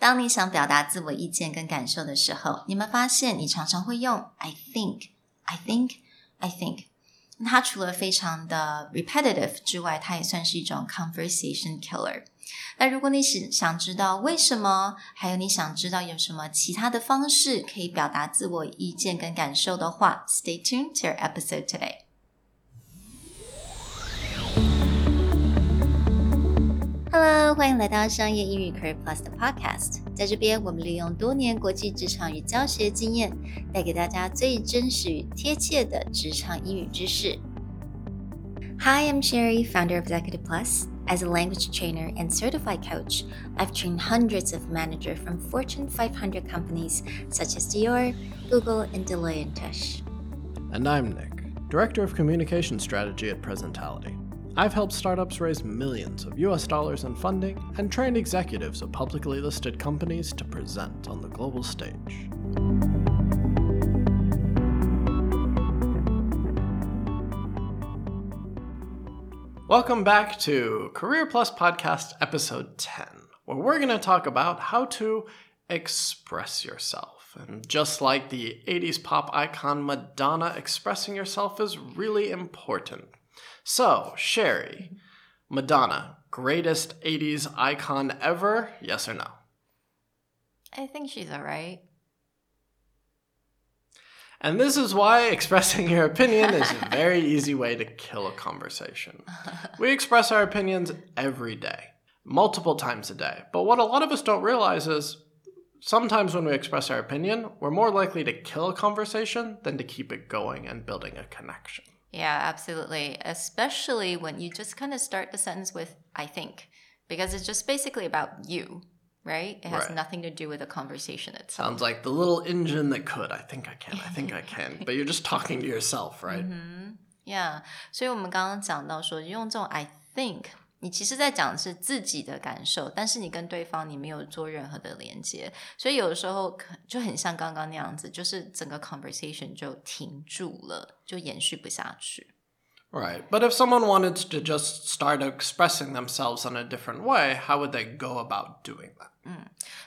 当你想表达自我意见跟感受的时候，你们发现你常常会用 "I think", "I think", "I think"。它除了非常的 repetitive 之外，它也算是一种 conversation killer。那如果你是想知道为什么，还有你想知道有什么其他的方式可以表达自我意见跟感受的话，Stay tuned to your episode today。Hello，欢迎来到商业英语 Career Plus 的 Podcast。在这边，我们利用多年国际职场与教学经验，带给大家最真实与贴切的职场英语知识。Hi, I'm Sherry, founder of Executive Plus. As a language trainer and certified coach, I've trained hundreds of managers from Fortune 500 companies such as Dior, Google, and Deloitte & Touche. And I'm Nick, Director of Communication Strategy at Presentality. I've helped startups raise millions of US dollars in funding and trained executives of publicly listed companies to present on the global stage. Welcome back to Career Plus Podcast, episode 10, where we're going to talk about how to express yourself. And just like the 80s pop icon Madonna, expressing yourself is really important. So, Sherry, Madonna, greatest 80s icon ever? Yes or no? I think she's alright. And this is why expressing your opinion is a very easy way to kill a conversation. We express our opinions every day, multiple times a day. But what a lot of us don't realize is sometimes when we express our opinion, we're more likely to kill a conversation than to keep it going and building a connection. Yeah, absolutely. Especially when you just kind of start the sentence with I think, because it's just basically about you, right? It has Right. nothing to do with the conversation itself. Sounds like the little engine that could. I think I can. I think I can. But you're just talking to yourself, right? Yeah，所以我们刚刚讲到说，用这种 I think， 你其实在讲的是自己的感受，但是你跟对方你没有做任何的连接，所以有的时候可就很像刚刚那样子，就是整个 conversation 就停住了，就延续不下去。Right. But if someone wanted to just start expressing themselves in a different way, how would they go about doing that?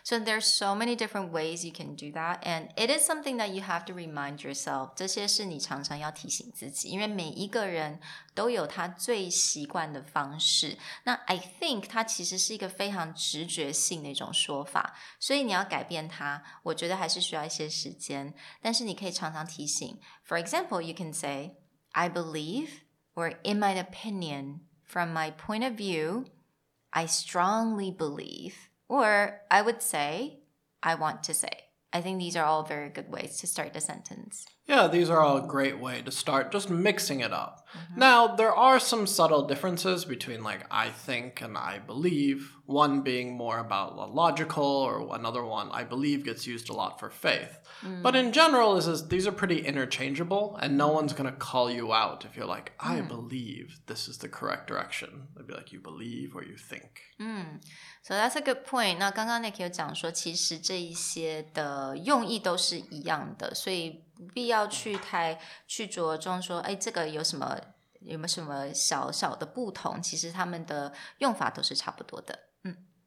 So there's so many different ways you can do that, and it is something that you have to remind yourself. 这些是你常常要提醒自己，因为每一个人都有他最习惯的方式。那 I think 它其实是一个非常直觉性的一种说法，所以你要改变它，我觉得还是需要一些时间。但是你可以常常提醒。For example, you can say, "I believe," or "In my opinion, from my point of view." I strongly believe, or I would say, I want to say. I think these are all very good ways to start a sentence Yeah, these are all a great way to start just mixing it up. Now, there are some subtle differences between like I think and I believe, one being more about the logical or another one I believe gets used a lot for faith. But in general is is these are pretty interchangeable and no one's going to call you out if you're like I believe this is the correct direction. They'd be like you believe or you think. So that's a good point. 那刚刚 Nick 有讲说，其实这一些的用意都是一样的，所以不 必要去太去着重说，哎，这个有什么有没有什么小小的不同？其实他们的用法都是差不多的。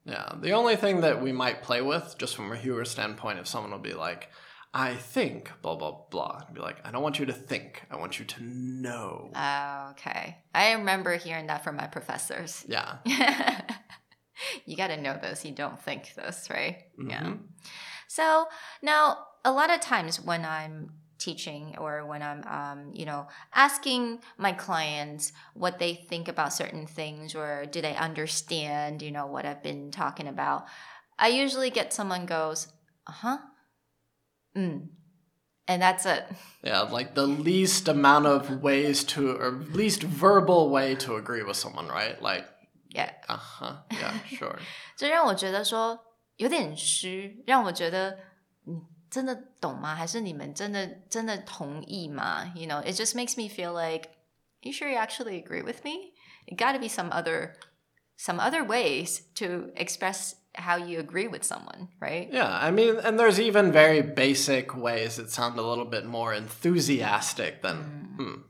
Yeah, the only thing that we might play with, just from a viewer standpoint, if someone will be like, I think, blah, blah, blah, and be like, I don't want you to think, I want you to know. Okay, I remember hearing that from my professors. Yeah. you got to know this. You don't think this, right? Yeah. So now, a lot of times when I'm teaching or when I'm, um, you know, asking my clients what they think about certain things or do they understand, you know, what I've been talking about, I usually get someone goes, uh huh, mm, and that's it. Yeah, like the least amount of ways to, or least verbal way to agree with someone, right? Like, Yeah. uh huh, yeah, sure. 这让我觉得说有点虚，让我觉得你 真的懂吗？还是你们真的真的同意吗？You know, it just makes me feel like, you sure you actually agree with me? It got to be some other some other ways to express how you agree with someone, right? Yeah, I mean, and there's even very basic ways that sound a little bit more enthusiastic than hmm.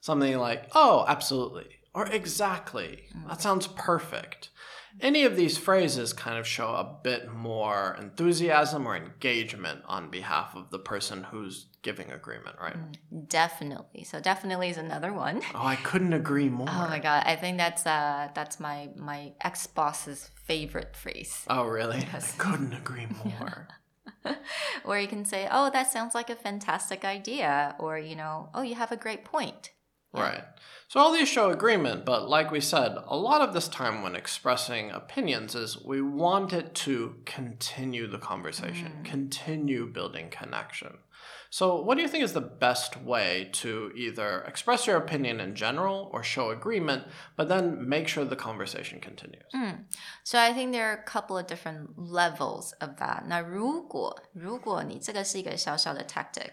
something like, oh, absolutely, Or exactly. That sounds perfect. any of these phrases kind of show a bit more enthusiasm or engagement on behalf of the person who's giving agreement, right? Definitely. So definitely is another one. Oh, I couldn't agree more. Oh my god, I think that's uh that's my my ex boss's favorite phrase. Oh, really? Yes. I couldn't agree more. or you can say, "Oh, that sounds like a fantastic idea," or you know, "Oh, you have a great point." Right. So all these show agreement, but like we said, a lot of this time when expressing opinions is we want it to continue the conversation, continue building connection. So what do you think is the best way to either express your opinion in general or show agreement, but then make sure the conversation continues? So I think there are a couple of different levels of that. 那如果如果你这个是一个小小的 tactic，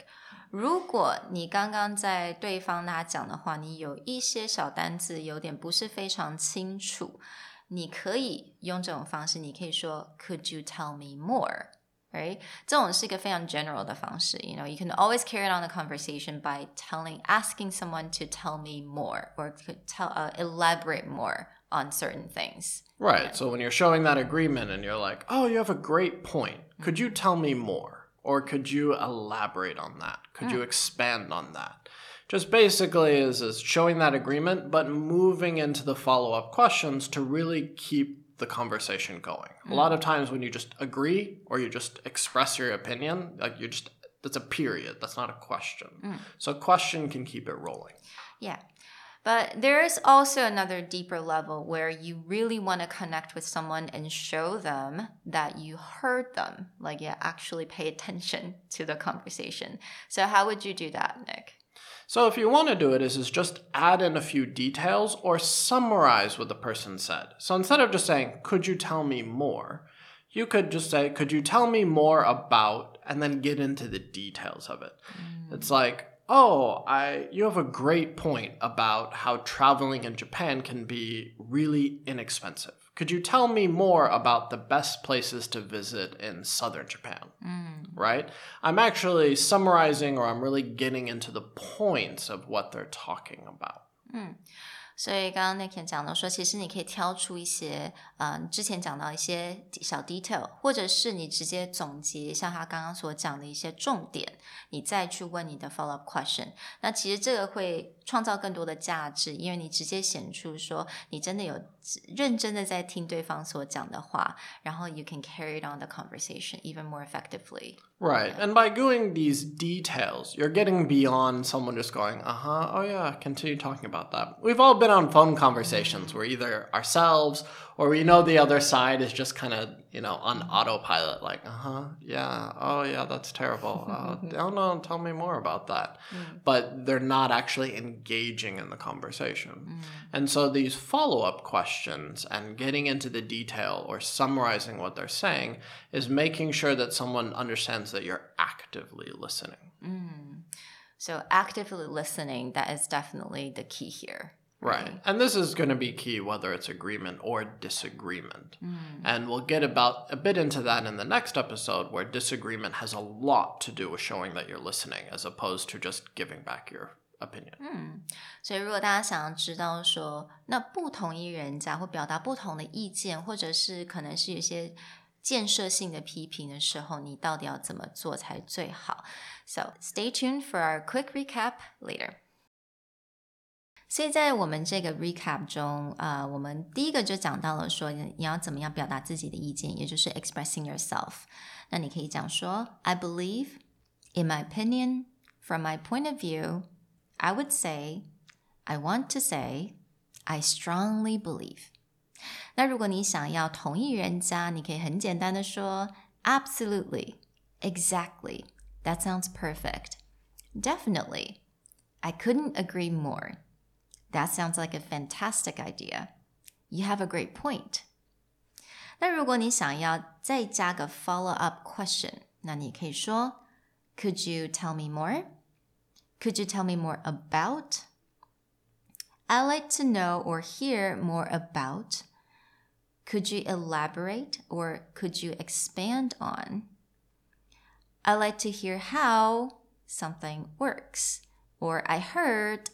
如果你刚刚在对方他讲的话，你有一些小单字有点不是非常清楚，你可以用这种方式，你可以说 Could you tell me more？Right? 这种是一个非常 general 的方式。You know, you can always carry on the conversation by telling, asking someone to tell me more or to tell, uh, elaborate more on certain things. Right. So when you're showing that agreement and you're like, oh, you have a great point. Could you tell me more? Or could you elaborate on that? Could you ah. expand on that? Just basically is, is showing that agreement, but moving into the follow up questions to really keep the conversation going. A lot mm. of times when you just agree or you just express your opinion, like you just, that's a period. That's not a question. Mm. So a question can keep it rolling. Yeah. But there is also another deeper level where you really want to connect with someone and show them that you heard them. Like, you actually pay attention to the conversation. So, how would you do that, Nick? So if you want to do it, is is just add in a few details or summarize what the person said. So instead of just saying, "Could you tell me more?" You could just say, "Could you tell me more about?" and then get into the details of it. Mm. It's like, "Oh, I you have a great point about how traveling in Japan can be really inexpensive. Could you tell me more about the best places to visit in southern Japan?" Mm. right? I'm actually summarizing or I'm really getting into the points of what they're talking about. Mm. 所以刚刚那天讲到说，其实你可以挑出一些，嗯、之前讲到一些小 detail，或者是你直接总结像他刚刚所讲的一些重点，你再去问你的 follow up question。那其实这个会创造更多的价值，因为你直接显出说你真的有认真的在听对方所讲的话，然后 you can carry on the conversation even more effectively。 Right. And by doing these details, you're getting beyond someone just going, uh huh, oh yeah, continue talking about that. We've all been on phone conversations where either ourselves or we know the other side is just kind of, you know, on autopilot, like, uh huh, yeah, oh yeah, that's terrible. Uh, oh no, tell me more about that. But they're not actually engaging in the conversation. And so these follow up questions and getting into the detail or summarizing what they're saying is making sure that someone understands that you're actively listening. So actively listening, that is definitely the key here. Right. And this is going to be key whether it's agreement or disagreement. And we'll get about a bit into that in the next episode where disagreement has a lot to do with showing that you're listening as opposed to just giving back your opinion. 所以，如果大家想要知道说，那不同意人家或表达不同的意见，或者是可能是有一些建设性的批评的时候，你到底要怎么做才最好？So stay tuned for our quick recap later. 所以在我们这个 recap 中，呃，我们第一个就讲到了说你要怎么样表达自己的意见，也就是 expressing yourself。那你可以讲说，I believe, in my opinion, from my point of view, I would say, I want to say, I strongly believe。那如果你想要同意人家，你可以很简单的说，Absolutely, exactly, that sounds perfect. Definitely, I couldn't agree more. That sounds like a fantastic idea. You have a great point. 那如果你想要再加个 follow up question，那你可以说，Could you tell me more? Could you tell me more about? I'd like to know or hear more about. Could you elaborate or could you expand on? I'd like to hear how something works. Or I heard,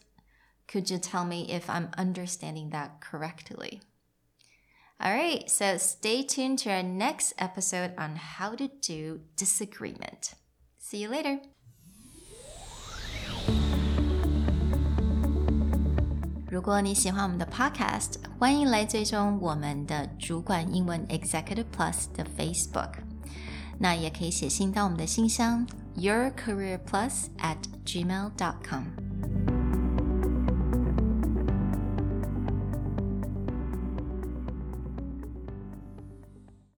could you tell me if I'm understanding that correctly? All right, so stay tuned to our next episode on how to do disagreement. See you later. 如果你喜欢我们的 Podcast，欢迎来追踪我们的主管英文 Executive Plus 的 Facebook。那也可以写信到我们的信箱 yourcareerplus at gmail.com。